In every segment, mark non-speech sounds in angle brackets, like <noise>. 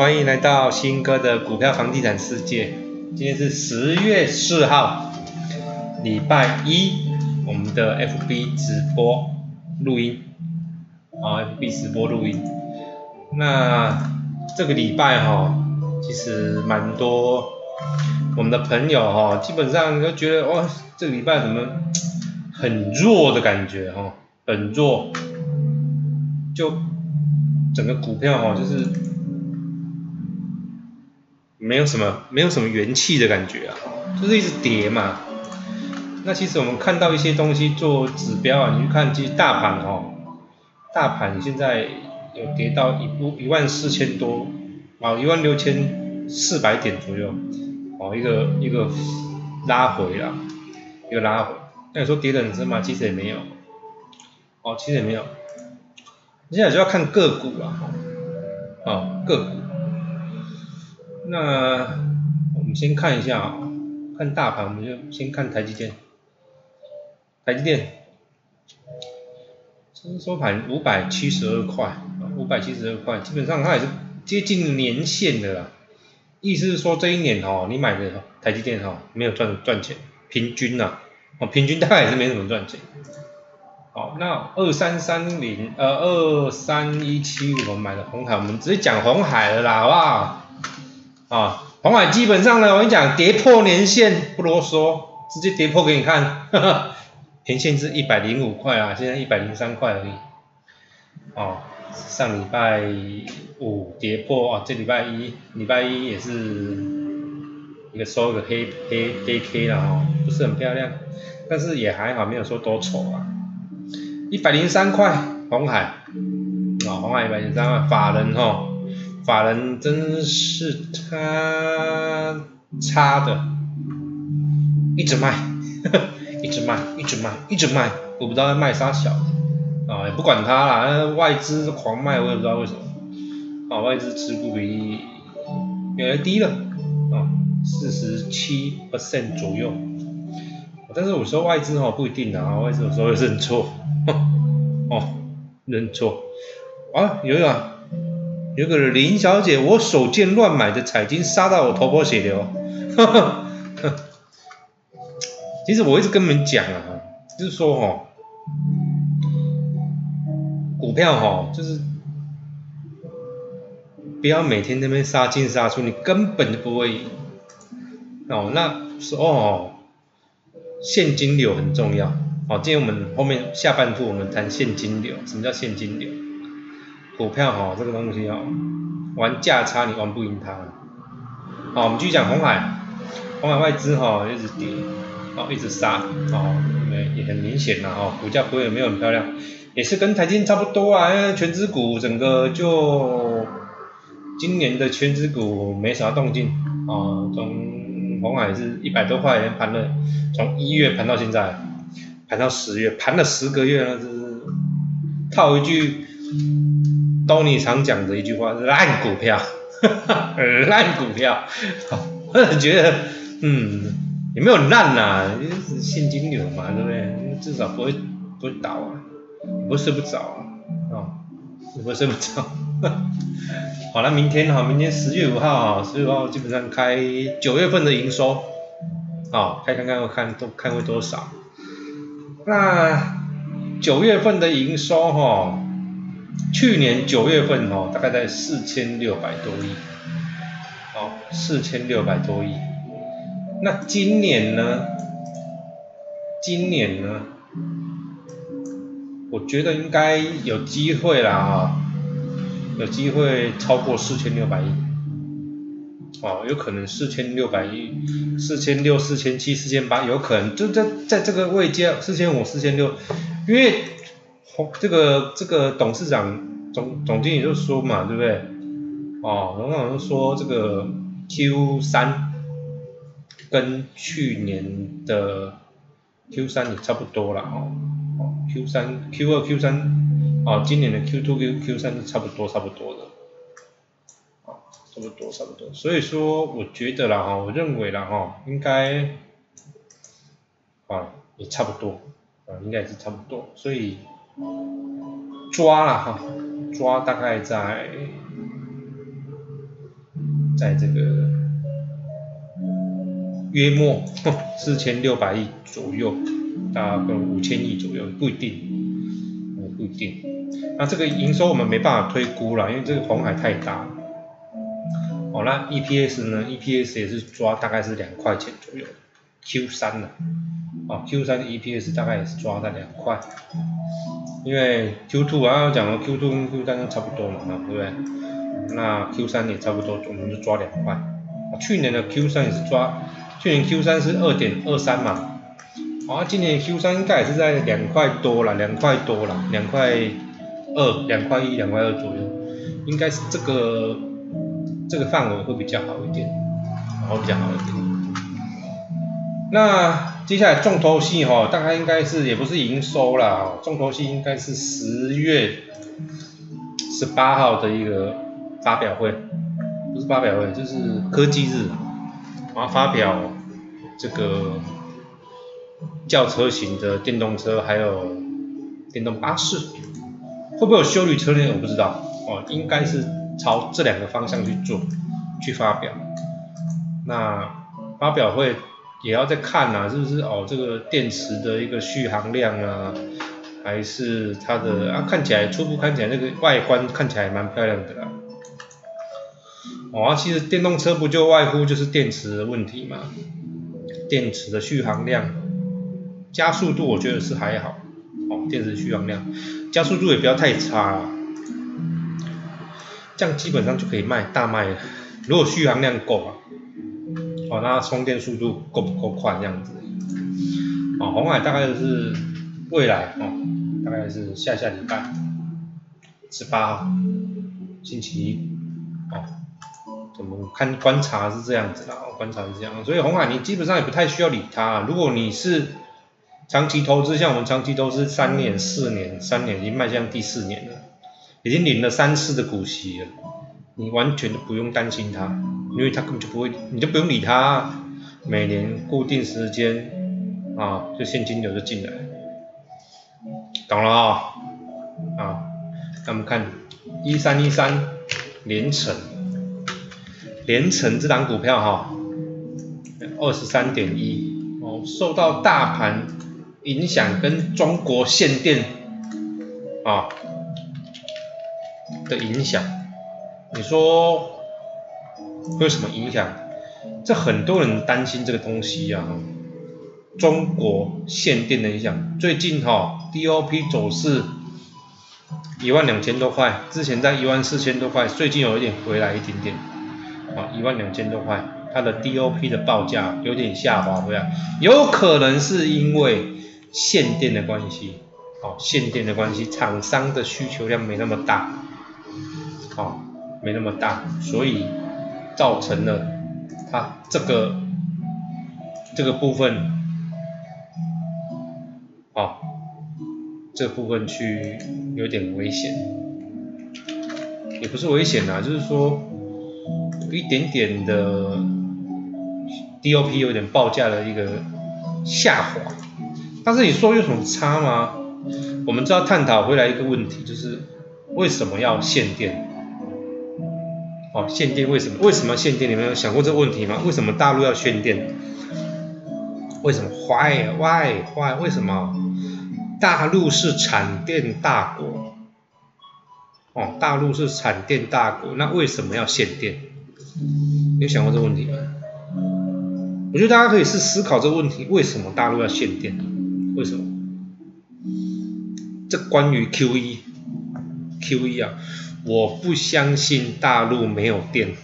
欢迎来到新哥的股票房地产世界。今天是十月四号，礼拜一，我们的 FB 直播录音，啊，FB 直播录音。那这个礼拜哈，其实蛮多我们的朋友哈，基本上都觉得哇，这个礼拜怎么很弱的感觉哈，很弱，就整个股票哈，就是没有什么没有什么元气的感觉啊，就是一直跌嘛。那其实我们看到一些东西做指标啊，你去看，其实大盘哦，大盘现在。有跌到一不一万四千多，啊一万六千四百点左右，哦一个一个拉回了，一个拉回。那你说跌的很深吗？其实也没有，哦其实也没有。现在就要看个股了，哦个股。那我们先看一下啊，看大盘，我们就先看台积电，台积电。收盘五百七十二块，五百七十二块，基本上它也是接近年线的啦。意思是说这一年哦，你买的台积电哈没有赚赚钱，平均呐，哦平均大概也是没怎么赚钱。好，那二三三零呃二三一七我们买的红海，我们直接讲红海了啦，好不好？啊，红海基本上呢，我跟你讲跌破年线不啰嗦，直接跌破给你看。<laughs> 年线是一百零五块啊，现在一百零三块而已。哦，上礼拜五跌破啊，这礼拜一礼拜一也是一个收一个黑黑黑 K 了哦，不是很漂亮，但是也还好，没有说多丑啊。一百零三块，红海啊，红海一百零三块，法人哈，法人真是他差的，一直卖。<laughs> 一直卖，一直卖，一直卖，我不知道在卖啥小的，啊，也不管他啦，外资狂卖，我也不知道为什么，啊，外资持股比例越来越低了，啊，四十七 percent 左右，但是我说外资哈不一定啊，外资有时候会认错，<laughs> 哦，认错，啊，有一个，有个林小姐，我手贱乱买的彩金杀到我头破血流，呵呵。其实我一直跟你们讲啊，就是说哈，股票哈，就是不要每天那边杀进杀出，你根本就不会赢。哦，那是哦，现金流很重要。好，今天我们后面下半部我们谈现金流，什么叫现金流？股票哈，这个东西哦，玩价差你玩不赢它。好，我们继续讲红海，红海外资哈一直跌。哦，一直杀，哦，也也很明显了，哦，股价不会没有很漂亮，也是跟台积差不多啊，因为全指股整个就今年的全指股没啥动静，啊，从红海是一百多块钱盘了，从一月盘到现在，盘到十月，盘了十个月了，这是套一句 Tony 常讲的一句话，烂股票，<laughs> 烂股票，<laughs> 我觉得，嗯。也没有烂呐，就是现金流嘛，对不对？至少不会不会倒啊，不会睡不着啊，哦，不会睡不着。<laughs> 好了，明天哈，明天十月五号啊，十月五号基本上开九月份的营收，好，开看看看都看会多少。那九月份的营收哈，去年九月份哦，大概在四千六百多亿，好，四千六百多亿。那今年呢？今年呢？我觉得应该有机会啦啊，有机会超过四千六百亿，哦，有可能四千六百亿，四千六、四千七、四千八，有可能就在在这个位阶，四千五、四千六，因为这个这个董事长总总经理就说嘛，对不对？哦，董事长说这个 Q 三。跟去年的 Q 三也差不多了哦，哦 Q 三 Q 二 Q 三，哦今年的 Q two Q Q 三是差不多差不多的，哦差不多差不多，所以说我觉得啦哈，我认为啦哈，应该啊也差不多，啊应该也是差不多，所以抓了哈，抓大概在在这个约莫 <laughs> 四千六百亿左右，大概五千亿左右，不一定，不一定。那这个营收我们没办法推估了，因为这个红海太大。哦，那 EPS 呢？EPS 也是抓大概是两块钱左右，Q 三了。哦，Q 三的 EPS 大概也是抓在两块，因为 Q two 刚刚讲了，Q two 跟 Q 三都差不多嘛，对不对？那 Q 三也差不多，我们就抓两块。去年的 Q 三也是抓，去年 Q 三是二点二三嘛，啊，今年 Q 三应该也是在两块多了，两块多了，两块二、两块一、两块二左右，应该是这个这个范围会比较好一点，然后比较好一点。那接下来重头戏哈，大概应该是也不是营收啦，重头戏应该是十月十八号的一个发表会，不是发表会，就是科技日，然后发表这个轿车型的电动车，还有电动巴士，会不会有修理车呢？我不知道，哦，应该是朝这两个方向去做，去发表。那发表会。也要再看呐，是不是哦？这个电池的一个续航量啊，还是它的啊？看起来初步看起来那个外观看起来蛮漂亮的啦。哦，其实电动车不就外乎就是电池的问题嘛？电池的续航量、加速度，我觉得是还好。哦，电池续航量、加速度也不要太差，这样基本上就可以卖大卖了。如果续航量够啊。哦，那充电速度够不够快这样子？哦，红海大概就是未来哦，大概是下下礼拜十八号星期一哦，怎么看观察是这样子的，观察是这样，所以红海你基本上也不太需要理它。如果你是长期投资，像我们长期投资三年、四年、三年已经迈向第四年了，已经领了三次的股息了，你完全不用担心它。因为他根本就不会，你就不用理他，每年固定时间啊，就现金流就进来，懂了啊？啊，那我们看一三一三连成，连成这档股票哈，二十三点一哦，受到大盘影响跟中国限电啊的影响，你说？会有什么影响？这很多人担心这个东西呀。中国限电的影响，最近哈 DOP 走势一万两千多块，之前在一万四千多块，最近有一点回来一点点，啊一万两千多块，它的 DOP 的报价有点下滑回来，有可能是因为限电的关系，哦限电的关系，厂商的需求量没那么大，哦没那么大，所以。造成了它这个这个部分，啊，这部分去有点危险，也不是危险啊，就是说有一点点的 DOP 有点报价的一个下滑，但是你说有什么差吗？我们知道探讨回来一个问题，就是为什么要限电？哦，限电为什么？为什么限电？你们有想过这个问题吗？为什么大陆要限电？为什么？Why? Why? Why? 为什么？大陆是产电大国。哦，大陆是产电大国，那为什么要限电？有想过这个问题吗？我觉得大家可以是思考这个问题：为什么大陆要限电？为什么？这关于 QE，QE 啊。我不相信大陆没有电，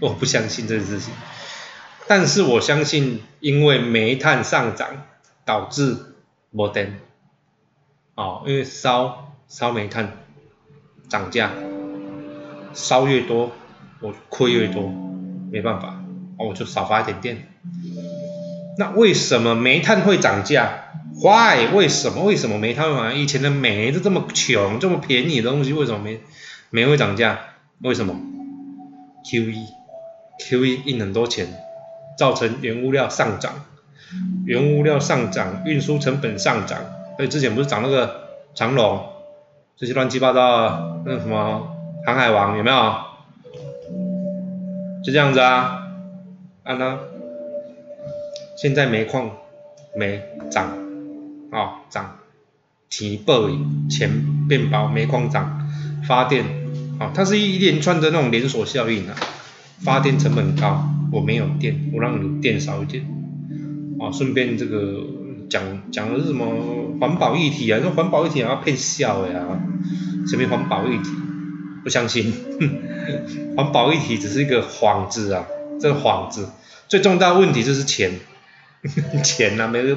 我不相信这个事情。但是我相信，因为煤炭上涨导致没电，哦，因为烧烧煤炭涨价，烧越多我亏越多，没办法，哦，我就少发一点电。那为什么煤炭会涨价？Why？为什么？为什么煤炭会以前的煤都这么穷，这么便宜的东西，为什么煤煤会涨价？为什么？QE，QE 印很多钱，造成原物料上涨，原物料上涨，运输成本上涨。所以之前不是涨那个长龙，这些乱七八糟的，那什么航海王有没有？就这样子啊，啊那，现在煤矿煤涨，啊涨，钱薄钱变薄，煤矿涨，发电，啊它是一连串的那种连锁效应啊，发电成本高，我没有电，我让你电少一点，啊顺便这个讲讲的是什么环保议题啊，说环保议题还要骗笑的啊，什么环保议题？不相信，<laughs> 环保议题只是一个幌子啊，这个幌子，最重大的问题就是钱，<laughs> 钱呐，没买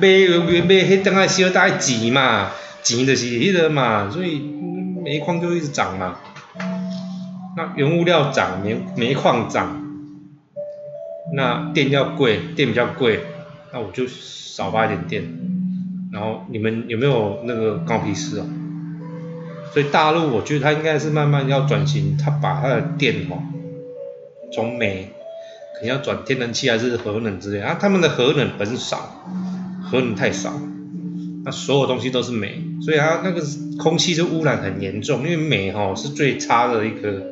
买买迄等下需要大钱嘛，钱就是迄个嘛，所以煤矿就一直涨嘛。那原物料涨，煤煤矿涨，那电要贵，电比较贵，那我就少发一点电。然后你们有没有那个高皮斯啊？所以大陆，我觉得它应该是慢慢要转型，它把它的电哦，从煤你要转天然气还是核能之类啊，他们的核能很少，核能太少，那所有东西都是煤，所以它那个空气就污染很严重，因为煤哈是最差的一个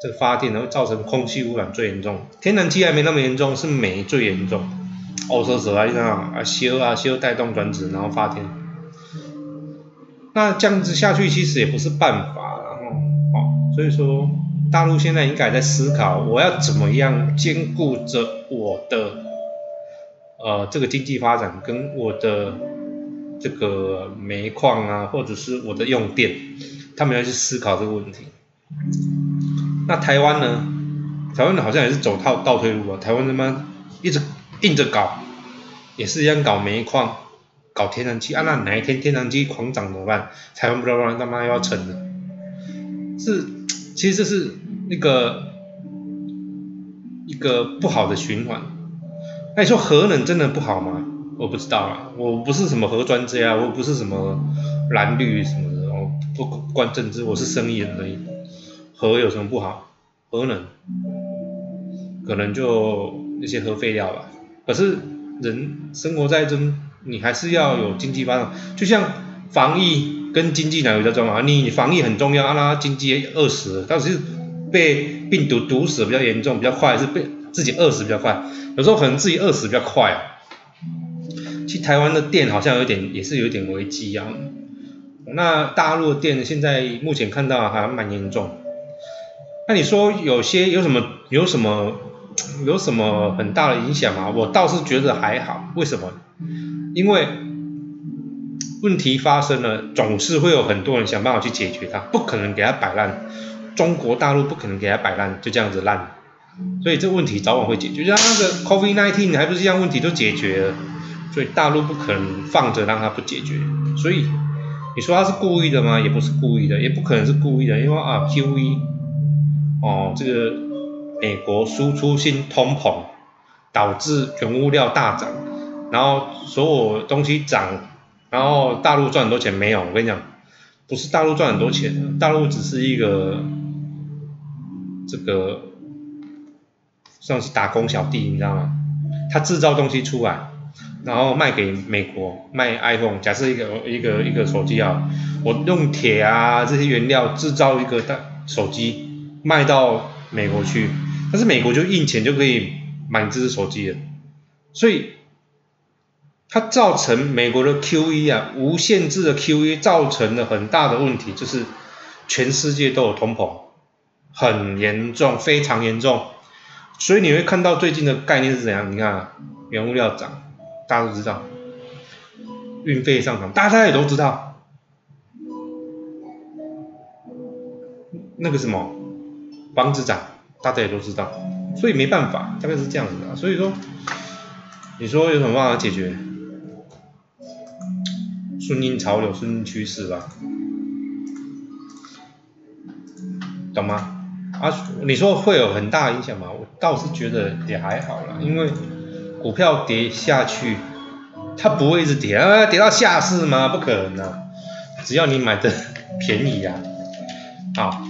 这个发电，然后造成空气污染最严重，天然气还没那么严重，是煤最严重，欧洲蛇啊，你看啊，修啊修带动转子，然后发电。那这样子下去其实也不是办法，然后，哦，所以说大陆现在应该在思考，我要怎么样兼顾着我的，呃，这个经济发展跟我的这个煤矿啊，或者是我的用电，他们要去思考这个问题。那台湾呢？台湾好像也是走套倒退路啊，台湾他妈一直硬着搞，也是一样搞煤矿。搞天然气啊？那哪一天天然气狂涨怎么办？台湾不知道他妈要沉了。是，其实这是那个一个不好的循环。那你说核能真的不好吗？我不知道啊，我不是什么核专家，我不是什么蓝绿什么的，我不关政治，我是生意人而已。核有什么不好？核能可能就那些核废料吧。可是人生活在中。你还是要有经济发展，就像防疫跟经济哪个比较重要？你防疫很重要，那经济饿死，但是被病毒毒死比较严重、比较快，还是被自己饿死比较快？有时候可能自己饿死比较快。其实台湾的电好像有点，也是有点危机啊。那大陆的电现在目前看到还蛮严重。那你说有些有什么有什么有什么很大的影响吗？我倒是觉得还好，为什么？因为问题发生了，总是会有很多人想办法去解决它，不可能给它摆烂。中国大陆不可能给它摆烂，就这样子烂。所以这问题早晚会解决，就像那个 COVID-19 还不是一样，问题都解决了。所以大陆不可能放着让它不解决。所以你说他是故意的吗？也不是故意的，也不可能是故意的，因为啊，QE，哦，这个美国输出性通膨导致原物料大涨。然后所有东西涨，然后大陆赚很多钱没有？我跟你讲，不是大陆赚很多钱，大陆只是一个这个算是打工小弟，你知道吗？他制造东西出来，然后卖给美国，卖 iPhone。假设一个一个一个手机啊，我用铁啊这些原料制造一个大手机，卖到美国去，但是美国就印钱就可以买这只手机了，所以。它造成美国的 QE 啊，无限制的 QE 造成了很大的问题，就是全世界都有通膨，很严重，非常严重。所以你会看到最近的概念是怎样？你看，原物料涨，大家都知道；运费上涨，大家也都知道。那个什么，房子涨，大家也都知道。所以没办法，大概是这样子的。所以说，你说有什么办法解决？顺应潮流，顺应趋势吧，懂吗？啊，你说会有很大影响吗？我倒是觉得也还好啦，因为股票跌下去，它不会一直跌啊，跌到下市吗？不可能啊！只要你买的便宜呀，好，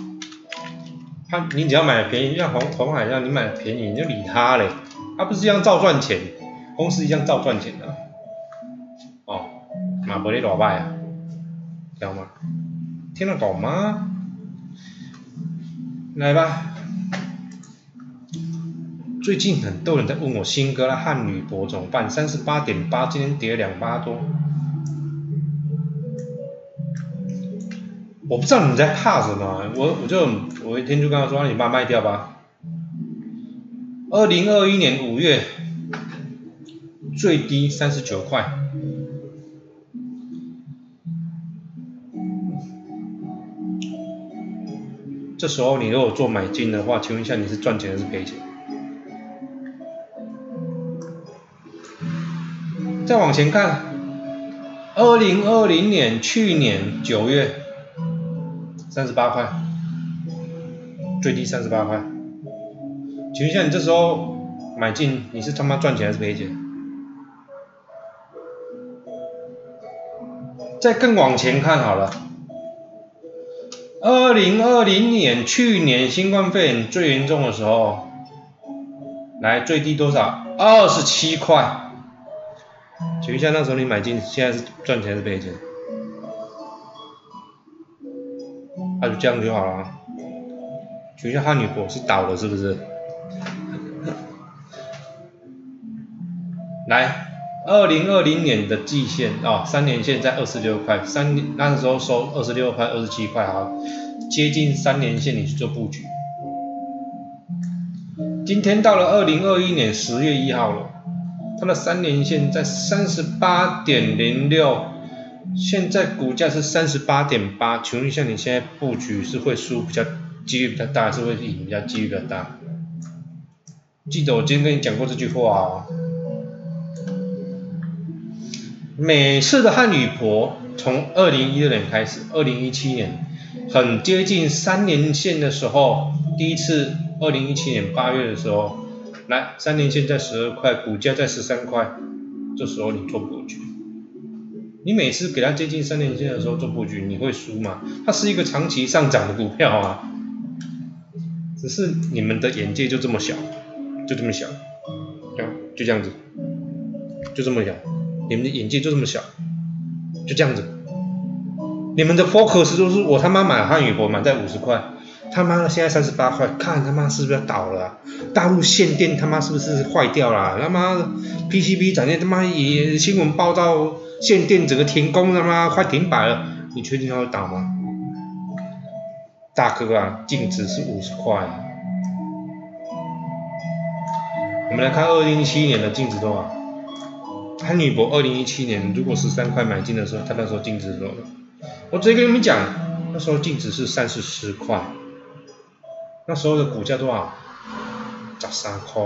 它你只要买的便宜，像红红海一样，你买的便宜你就理它嘞，它不是一样照赚钱，公司一样照赚钱的。马伯利老外啊，知道吗？听得懂吗？来吧，最近很多人在问我新哥啦汉女博怎么办？三十八点八，今天跌了两八多。我不知道你在怕什么，我我就我一天就跟他说，你把卖掉吧。二零二一年五月最低三十九块，这时候你如果做买进的话，请问一下你是赚钱还是赔钱？再往前看，二零二零年去年九月三十八块，最低三十八块。请问一下，你这时候买进，你是他妈赚钱还是赔钱？再更往前看好了，二零二零年去年新冠肺炎最严重的时候，来最低多少？二十七块。请问一下，那时候你买进，现在是赚钱还是赔钱？那就这样就好了。请问一下，汉女博是倒了是不是？来，二零二零年的季线啊，三年线在二十六块，三那时候收二十六块、二十七块啊，接近三年线，你去做布局。今天到了二零二一年十月一号了，它的三年线在三十八点零六，现在股价是三十八点八，请问一下，你现在布局是会输比较几率比较大，还是会赢比较几率比较大？记得我今天跟你讲过这句话哦。每次的汉女婆从二零一六年开始，二零一七年很接近三年线的时候，第一次二零一七年八月的时候，来三年线在十二块，股价在十三块，这时候你做布局，你每次给它接近三年线的时候做布局，你会输吗？它是一个长期上涨的股票啊，只是你们的眼界就这么小，就这么小，就就这样子，就这么小。你们的眼界就这么小，就这样子。你们的 focus 都是我他妈买汉语博买在五十块，他妈的现在三十八块，看他妈是不是要倒了？大陆限电他妈是不是坏掉了？他妈的 PCB 展业他妈也新闻报道限电整个停工他妈快停摆了，你确定要倒吗？大哥啊，净值是五十块。我们来看二零一七年的净值多少？汉女博二零一七年如果十三块买进的时候，他那时候净值多少？我直接跟你们讲，那时候净值是三十四块，那时候的股价多少？十三块，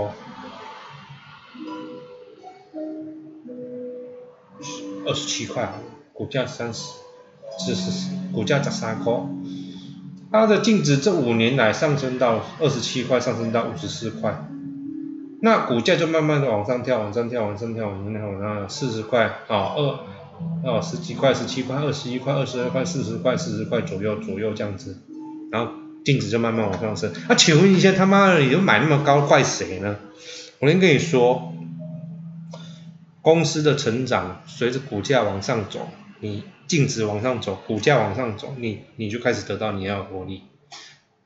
二十七块，股价三十，是是是，股价十三块，它的净值这五年来上升到二十七块，上升到五十四块。那股价就慢慢的往上跳，往上跳，往上跳，往上跳，往上四十块，啊二，哦十几块，十七块，二十一块，二十二块，四十块，四十块左右左右这样子，然后净值就慢慢往上升。啊，请问一下，他妈的，你都买那么高，怪谁呢？我先跟你说，公司的成长随着股价往上走，你净值往上走，股价往上走，你你就开始得到你要的获利。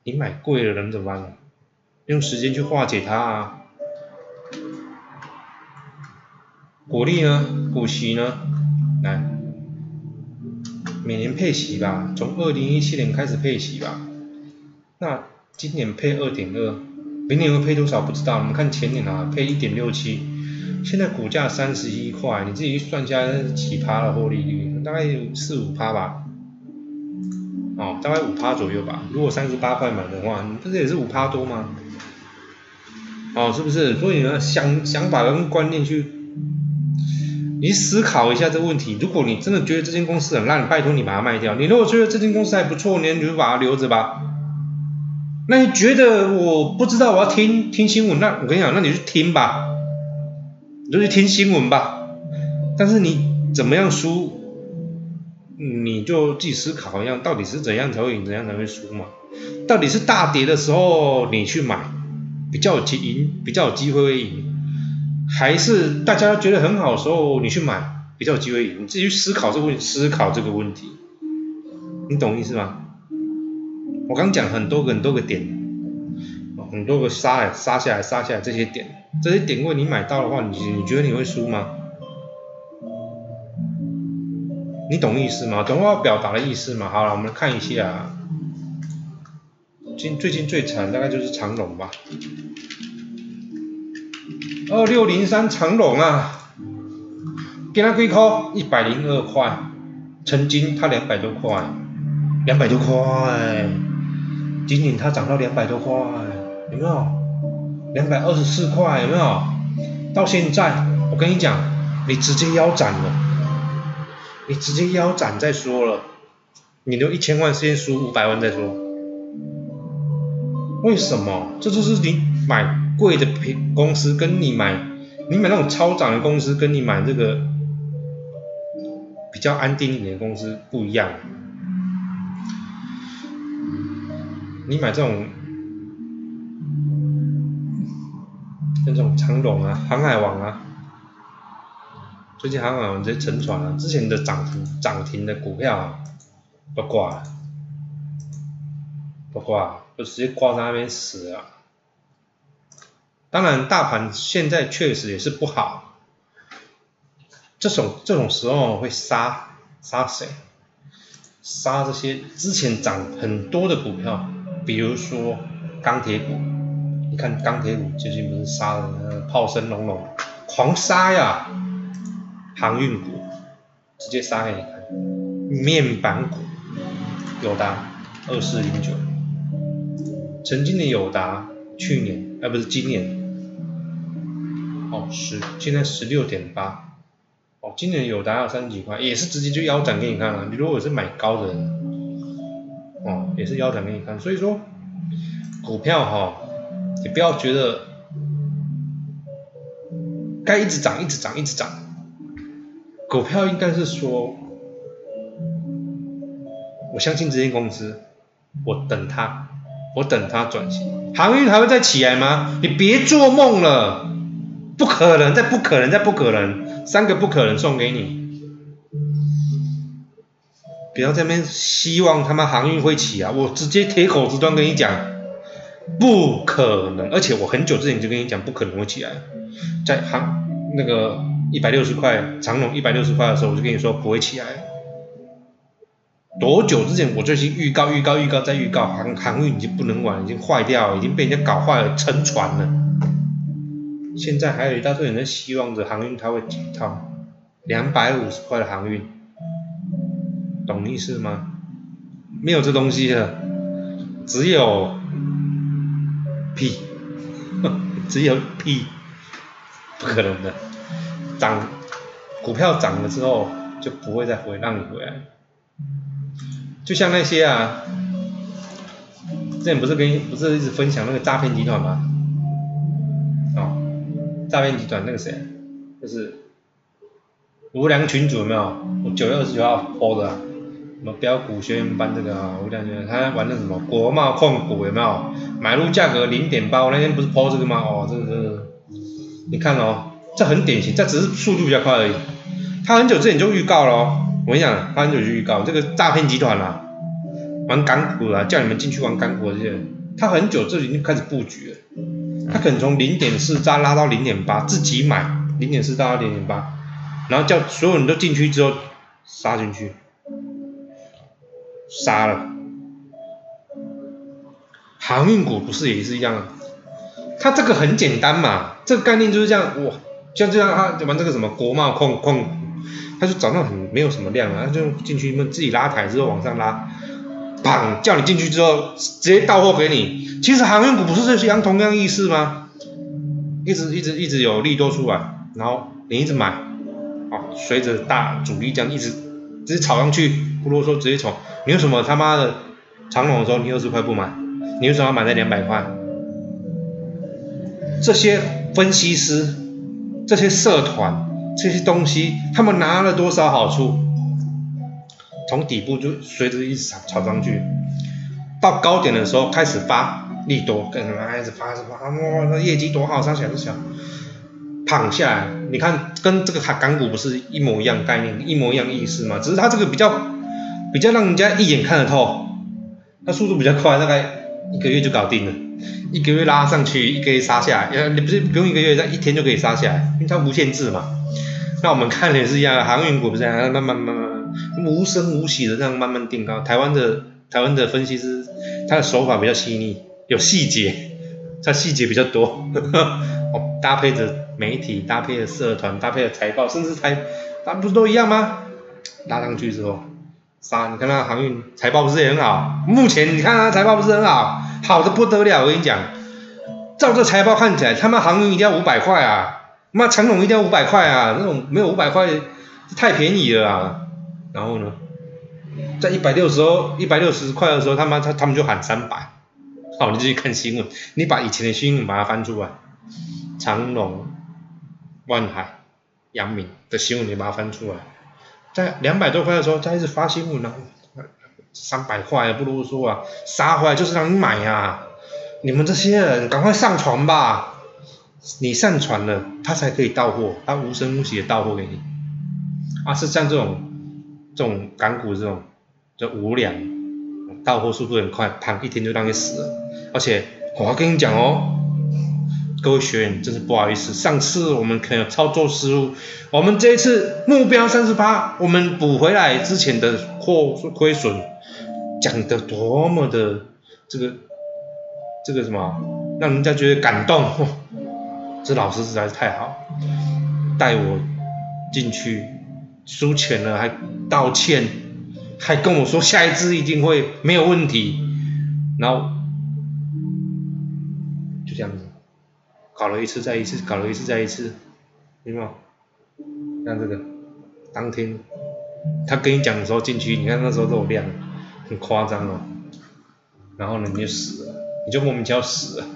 你买贵了能怎么办呢？用时间去化解它啊。股利呢？股息呢？来，每年配息吧，从二零一七年开始配息吧。那今年配二点二，明年会配多少不知道。我们看前年啊，配一点六七，现在股价三十一块，你自己算一下几趴的获利率，大概有四五趴吧。哦，大概五趴左右吧。如果三十八块买的话，你不是也是五趴多吗？哦，是不是？所以呢，想想法跟观念去。你思考一下这个问题，如果你真的觉得这间公司很烂，拜托你把它卖掉。你如果觉得这间公司还不错，你你就把它留着吧。那你觉得我不知道我要听听新闻，那我跟你讲，那你去听吧，你就去听新闻吧。但是你怎么样输，你就自己思考一样，到底是怎样才会赢，怎样才会输嘛？到底是大跌的时候你去买，比较有机赢，比较有机会赢。还是大家觉得很好的时候，你去买比较有机会。你自己去思考这个问，思考这个问题，你懂意思吗？我刚讲很多个很多个点，很多个杀来杀下来杀下来这些点，这些点位你买到的话，你你觉得你会输吗？你懂意思吗？懂我要表达的意思吗？好了，我们看一下，近最近最惨大概就是长龙吧，二六零三长龙啊，给他贵扣一百零二块，曾经它两百多块，两百多块，仅仅它涨到两百多块，有没有？两百二十四块，有没有？到现在，我跟你讲，你直接腰斩了。你直接腰斩再说了，你留一千万先输五百万再说，为什么？这就是你买贵的平公司跟你买你买那种超涨的公司跟你买这个比较安定一点的公司不一样，你买这种这种长龙啊、航海王啊。最近航海王在沉船啊，之前的涨幅涨停的股票啊，都挂了，都挂了，就直接挂在那边死了。当然，大盘现在确实也是不好，这种这种时候会杀杀谁？杀这些之前涨很多的股票，比如说钢铁股，你看钢铁股最近不是杀的炮声隆隆，狂杀呀！航运股直接杀给你看，面板股友达二四零九，曾经的友达去年哎不是今年，十现在十六点八，哦今年有达到三十几块，也是直接就腰斩给你看了。你如果是买高的人，哦也是腰斩给你看。所以说股票哈，你不要觉得该一直涨一直涨一直涨。股票应该是说，我相信这间公司，我等它，我等它转型。航运还会再起来吗？你别做梦了，不可能，再不可能，再不可能，三个不可能送给你。不要在那边希望他妈航运会起啊！我直接铁口直断跟你讲，不可能。而且我很久之前就跟你讲，不可能会起来，在航那个。一百六十块，长龙一百六十块的时候，我就跟你说不会起来。多久之前我就已经预告、预告、预告再预告，航航运已经不能玩，已经坏掉，已经被人家搞坏了，沉船了。现在还有一大堆人在希望着航运它会解套，两百五十块的航运，懂意思吗？没有这东西的，只有屁，<laughs> 只有屁，不可能的。涨，股票涨了之后就不会再回让你回来，就像那些啊，之前不是跟不是一直分享那个诈骗集团吗？诈骗集团那个谁，就是无良群主有没有？我九月二十九号播的，什么标股学员班这个啊，无良群他玩的什么国贸控股有没有？买入价格零点八，我那天不是播这个吗？哦，这个这个，你看哦。这很典型，这只是速度比较快而已。他很久之前就预告了哦，我跟你讲，他很久就预告这个诈骗集团啦，玩港股啦，叫你们进去玩港股这些，他很久就已经开始布局了。他可能从零点四再拉到零点八，自己买零点四到零点八，然后叫所有人都进去之后杀进去，杀了。航运股不是也是一样？他这个很简单嘛，这个概念就是这样哇。像这样，他玩这个什么国贸控控，他就找到很没有什么量啊，他就进去自己拉台之后往上拉，砰，叫你进去之后直接到货给你。其实航运股不是这些样同样意思吗？一直一直一直有利多出来，然后你一直买，哦，随着大主力这样一直直接炒上去，不啰嗦直接炒。你为什么他妈的长龙的时候你二十块不买？你为什么要买在两百块？这些分析师。这些社团这些东西，他们拿了多少好处？从底部就随着一直炒炒上去，到高点的时候开始发利多，跟什么开始发什么啊哇，那业绩多好，上起来都小，躺下来，你看跟这个它港股不是一模一样概念，一模一样意思吗？只是它这个比较比较让人家一眼看得透，它速度比较快，大概一个月就搞定了，一个月拉上去，一个月杀下来，呃，你不是不用一个月，在一天就可以杀下来，因为它无限制嘛。那我们看的也是一样，航运股不是这样，慢慢慢慢无声无息的这样慢慢定高。台湾的台湾的分析师，他的手法比较细腻，有细节，他细节比较多，<laughs> 哦，搭配着媒体，搭配着社团，搭配着财报，甚至台，他不是都一样吗？拉上去之后。杀！你看那航运财报不是也很好？目前你看他财报不是很好，好的不得了。我跟你讲，照这财报看起来，他妈航运一定要五百块啊！妈长龙一定要五百块啊！那种没有五百块太便宜了啊！然后呢，在一百六十哦，一百六十块的时候，他妈他他们就喊三百。好，你继续看新闻，你把以前的新闻把它翻出来，长龙、万海、阳明的新闻你把它翻出来。在两百多块的时候，再一直发新闻，然后三百块不啰嗦啊，杀回来就是让你买呀！你们这些人赶快上传吧！你上传了，他才可以到货，他无声无息的到货给你。啊，是像这种这种港股这种就无良，到货速度很快，砰一天就让你死了。而且我要跟你讲哦。各位学员，真是不好意思，上次我们可能有操作失误，我们这一次目标三十八，我们补回来之前的货亏损，讲的多么的这个这个什么，让人家觉得感动，这老师实在是太好，带我进去输钱了还道歉，还跟我说下一次一定会没有问题，然后就这样子。搞了一次再一次，搞了一次再一次，明白吗？像这个，当天他跟你讲的时候进去，你看那时候都量，很夸张哦。然后呢，你就死了，你就莫名其妙死了，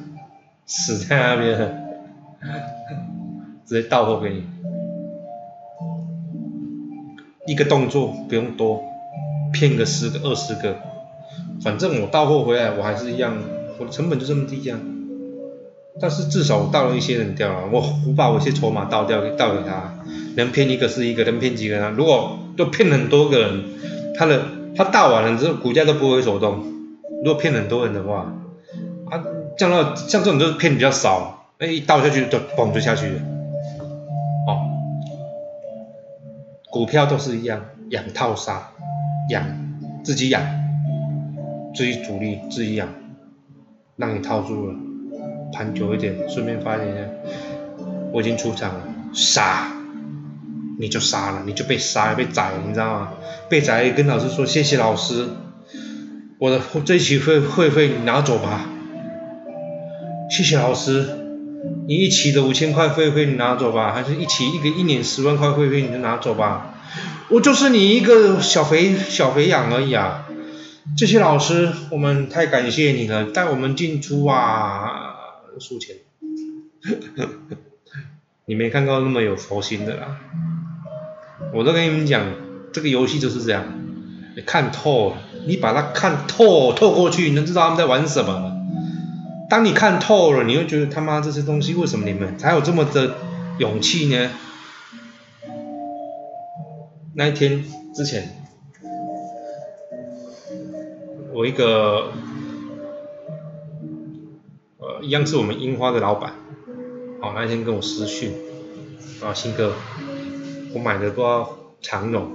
死在那边，直接到货给你，一个动作不用多，骗个十个二十个，反正我到货回来我还是一样，我的成本就这么低呀。但是至少我倒了一些人掉了，我我把我一些筹码倒掉倒给他，能骗一个是一个，能骗几个呢？如果都骗很多个人，他的他倒完了之后股价都不会手动。如果骗很多人的话，啊，降到像这种都是骗比较少，那，一倒下去就嘣就下去了。股票都是一样，养套杀，养自己养，自己主力自己养，让你套住了。盘久一点，顺便发现一下，我已经出场了，杀，你就杀了，你就被杀被宰了，你知道吗？被宰跟老师说谢谢老师，我的这期会会费你拿走吧，谢谢老师，你一期的五千块会费你拿走吧，还是一期一个一年十万块会费你就拿走吧，我就是你一个小肥小肥羊而已啊，这些老师我们太感谢你了，带我们进出啊。输钱，<laughs> 你没看到那么有佛心的啦。我都跟你们讲，这个游戏就是这样，你看透，你把它看透透过去，你能知道他们在玩什么。当你看透了，你会觉得他妈这些东西为什么你们才有这么的勇气呢？那一天之前，我一个。一样是我们樱花的老板，哦，那天跟我私讯，啊，新哥，我买的不知道长龙，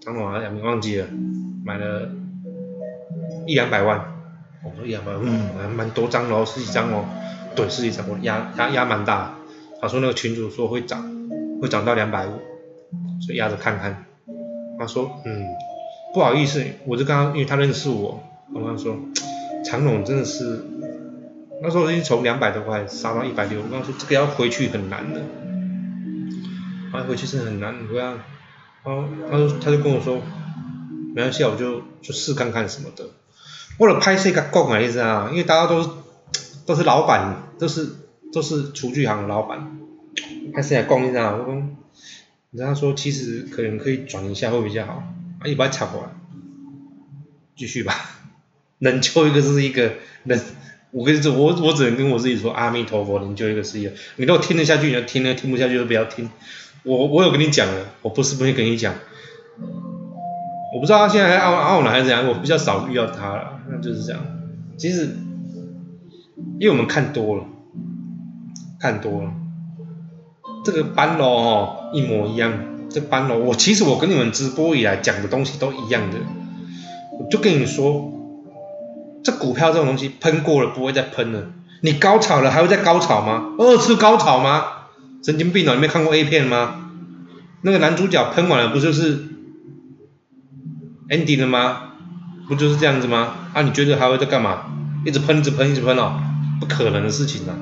长龙好像忘记了，买了一两百万，我说一两百万，嗯，蛮多张哦，十几张哦，对，十几张，我压压压蛮大，他说那个群主说会涨，会涨到两百五，所以压着看看，他说，嗯，不好意思，我就刚刚因为他认识我，我跟他说，长龙真的是。那时候已经从两百多块杀到一百六，我跟他说这个要回去很难的，啊回去是很难，不要，哦，他说他就跟我说，没关系，我就就试看看什么的，为了拍摄个购买意思啊，因为大家都是都是老板，都是都是厨具行的老板，拍摄个供一下，我说，你跟他说其实可能可以转一下会比较好，啊一般插过来，继续吧，<laughs> 能救一个是一个能。我跟你说，我我只能跟我自己说阿弥陀佛，能救一个是一个。你如果听得下去，你就听；了听不下去就不要听。我我有跟你讲了，我不是不会跟你讲。我不知道他现在还懊懊恼还是怎样，我比较少遇到他了，那就是这样。其实因为我们看多了，看多了，这个班楼哦一模一样，这班楼我其实我跟你们直播以来讲的东西都一样的，我就跟你说，这股票这种东西喷过了不会再喷了，你高潮了还会再高潮吗？二次高潮吗？神经病哦！你没看过 A 片吗？那个男主角喷完了不就是 ending 了吗？不就是这样子吗？啊，你觉得还会在干嘛？一直喷，一直喷，一直喷哦，不可能的事情啊！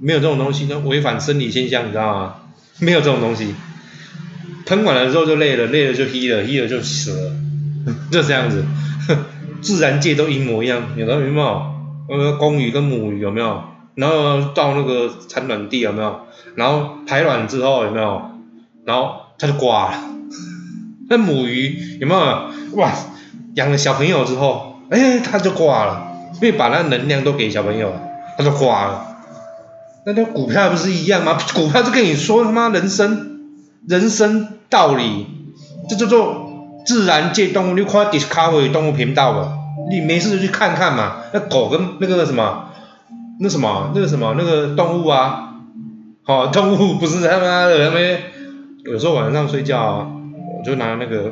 没有这种东西，那违反生理现象，你知道吗？没有这种东西，喷完了之后就累了，累了就 h 了 h 了就死了，就这样子。<laughs> 自然界都一模一样，有没有？呃，公鱼跟母鱼有没有？然后到那个产卵地有没有？然后排卵之后有没有？然后它就挂了。那母鱼有没有？哇，养了小朋友之后，哎，它就挂了，因为把那能量都给小朋友了，它就挂了。那那股票不是一样吗？股票就跟你说他妈人生人生道理，这叫做自然界动物。你看 Discovery 动物频道吧，你没事就去看看嘛。那狗跟那个什么？那什么，那个什么，那个动物啊，好，动物不是他妈的他们，有时候晚上睡觉，我就拿那个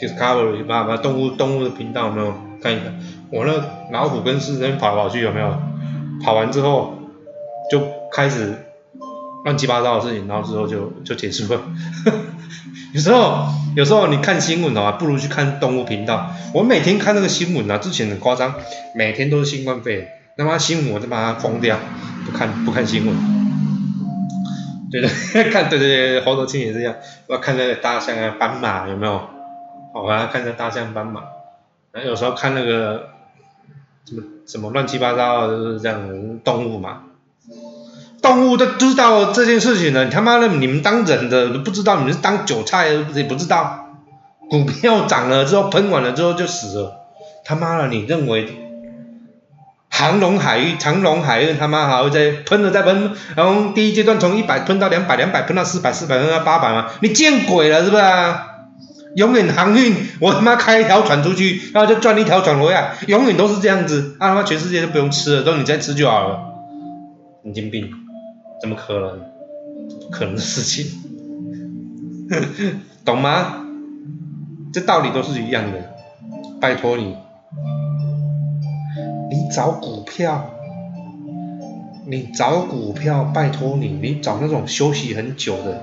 Discovery 把把动物动物的频道有没有看一看，我那老虎跟狮子跑来跑去有没有？跑完之后就开始乱七八糟的事情，然后之后就就结束了。<laughs> 有时候有时候你看新闻的话，不如去看动物频道。我每天看那个新闻啊，之前很夸张，每天都是新冠肺炎。他妈新闻我就把它封掉，不看不看新闻。对对，<laughs> 看对对对，猴头青也是这样，我看那个大象啊、斑马有没有？我要看那大象、斑马。然后有时候看那个什么什么乱七八糟的，就是这样动物嘛。动物都知道这件事情了，你他妈的你们当人的不知道，你们是当韭菜也不知道。股票涨了之后喷完了之后就死了，他妈的你认为？长隆海域，长隆海域他妈还会再喷了再喷，然后第一阶段从一百喷到两百，两百喷到四百，四百喷到八百嘛？你见鬼了是不是？永远航运，我他妈开一条船出去，然后就赚一条船回来，永远都是这样子，啊他妈全世界都不用吃了，都你在吃就好了。神经病，怎么可能？可能的事情，<laughs> 懂吗？这道理都是一样的，拜托你。你找股票，你找股票，拜托你，你找那种休息很久的，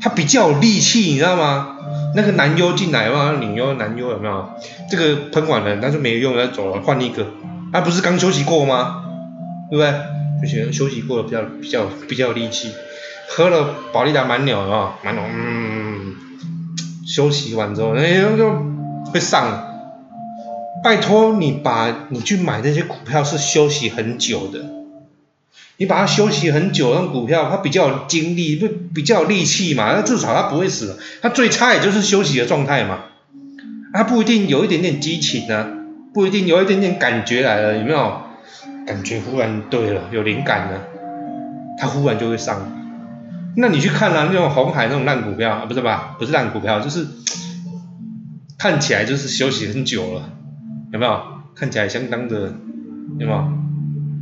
他比较有力气，你知道吗？那个男优进来嘛，女优男优有没有？这个喷完了，那就没有用，要走了，换一个。他不是刚休息过吗？对不对？就觉得休息过了比较比较比较有力气。喝了保利达蛮牛啊，蛮牛，嗯，休息完之后，哎，就会上。拜托你把你去买那些股票是休息很久的，你把它休息很久，那股票它比较有精力，不比较有力气嘛？那至少它不会死，它最差也就是休息的状态嘛。它不一定有一点点激情啊，不一定有一点点感觉来了，有没有？感觉忽然对了，有灵感了，它忽然就会上。那你去看啊，那种红海那种烂股票啊，不是吧？不是烂股票，就是看起来就是休息很久了。有没有？看起来相当的，有没有？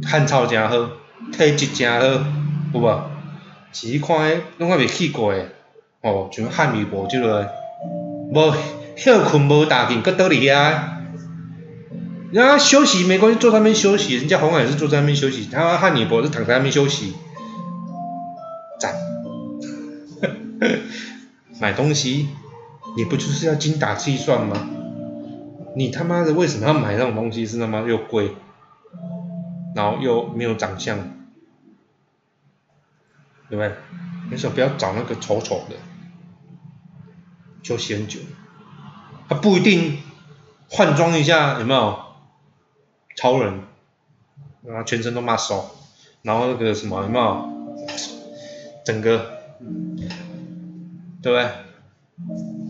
汉草真好，体质真好，有无？其实看诶，拢我未去过诶，哦，像汉语博即个，无休困无打紧，搁倒伫遐，人家休息没关系，坐上面休息，人家红海是坐在那边休息，他汉语博是躺在那边休息，赞，<laughs> 买东西，你不就是要精打细算吗？你他妈的为什么要买那种东西？是他妈又贵，然后又没有长相，对不对？你说不要找那个丑丑的，休息很久，他不一定换装一下有没有？超人，啊全身都骂骚然后那个什么有没有？整个，对不对？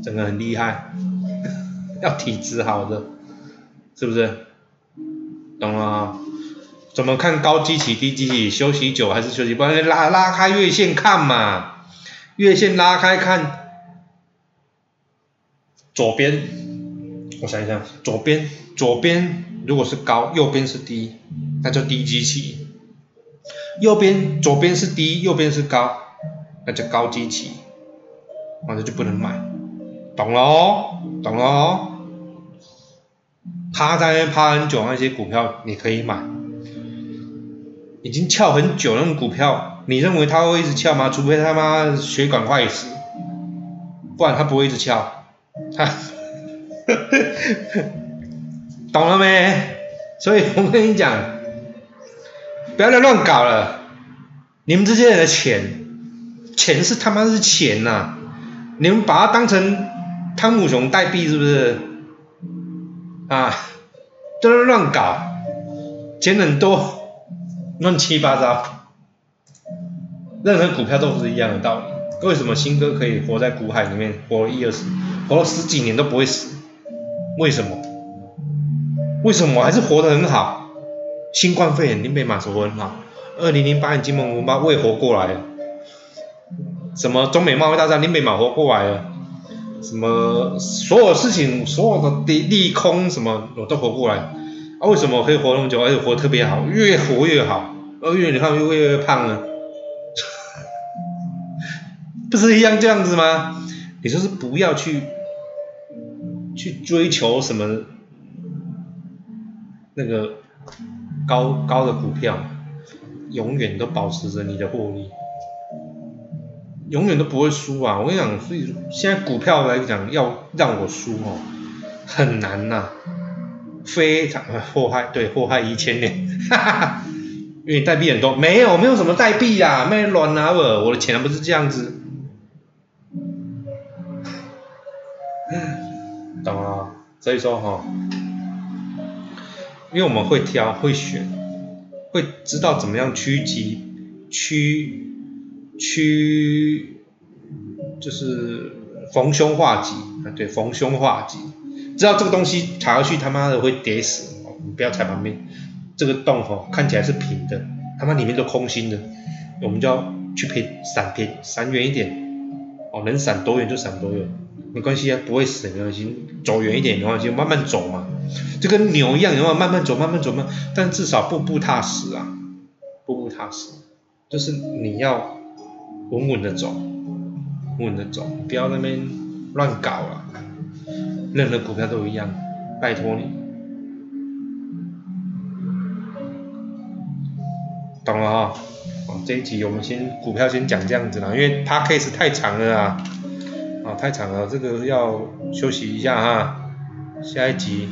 整个很厉害。要体质好的，是不是？懂了？怎么看高基期低基期？休息久还是休息？不拉拉开月线看嘛，月线拉开看，左边我想一想，左边左边如果是高，右边是低，那叫低基期；右边左边是低，右边是高，那叫高基期，那就不能买，懂了哦，懂了哦。趴在那趴很久那些股票你可以买，已经翘很久那种股票，你认为它会一直翘吗？除非他妈血管坏死，不然它不会一直翘，它。<laughs> 懂了没？所以我跟你讲，不要再乱搞了。你们这些人的钱，钱是他妈是钱呐！你们把它当成汤姆熊代币是不是？啊，都是乱搞，钱很多，乱七八糟。任何股票都是一样的道理。为什么新哥可以活在股海里面，活了一二十，活了十几年都不会死？为什么？为什么我还是活得很好？新冠肺炎，你被马活很好。二零零八年金融风暴，我也活过来了。什么中美贸易大战，你被马活过来了。什么所有事情，所有的利利空什么，我都活过来。啊，为什么我可以活那么久，而且活特别好，越活越好？二月你看越越越胖呢，<laughs> 不是一样这样子吗？你就是不要去。去追求什么那个高高的股票，永远都保持着你的获利，永远都不会输啊！我跟你讲，所以现在股票来讲，要让我输哦，很难呐，非常祸害，对，祸害一千年，哈哈，因为代币很多，没有，没有什么代币呀，没乱拿我，我的钱不是这样子。懂了，所以说哈，因为我们会挑会选，会知道怎么样趋吉趋趋，就是逢凶化吉啊，对，逢凶化吉，知道这个东西踩下去他妈的会跌死，你不要踩旁边，这个洞哈看起来是平的，他妈里面都空心的，我们就要去偏闪偏闪远一点，哦，能闪多远就闪多远。没关系啊，不会死没关系，走远一点没关系，慢慢走嘛，就跟牛一样，有没有？慢慢走，慢慢走嘛，但至少步步踏实啊，步步踏实，就是你要稳稳的走，稳稳的走，不要那边乱搞了，任何股票都一样，拜托你，懂了哈？哦，这一集我们先股票先讲这样子啦，因为它 case 太长了啊。啊，太长了，这个要休息一下哈，下一集。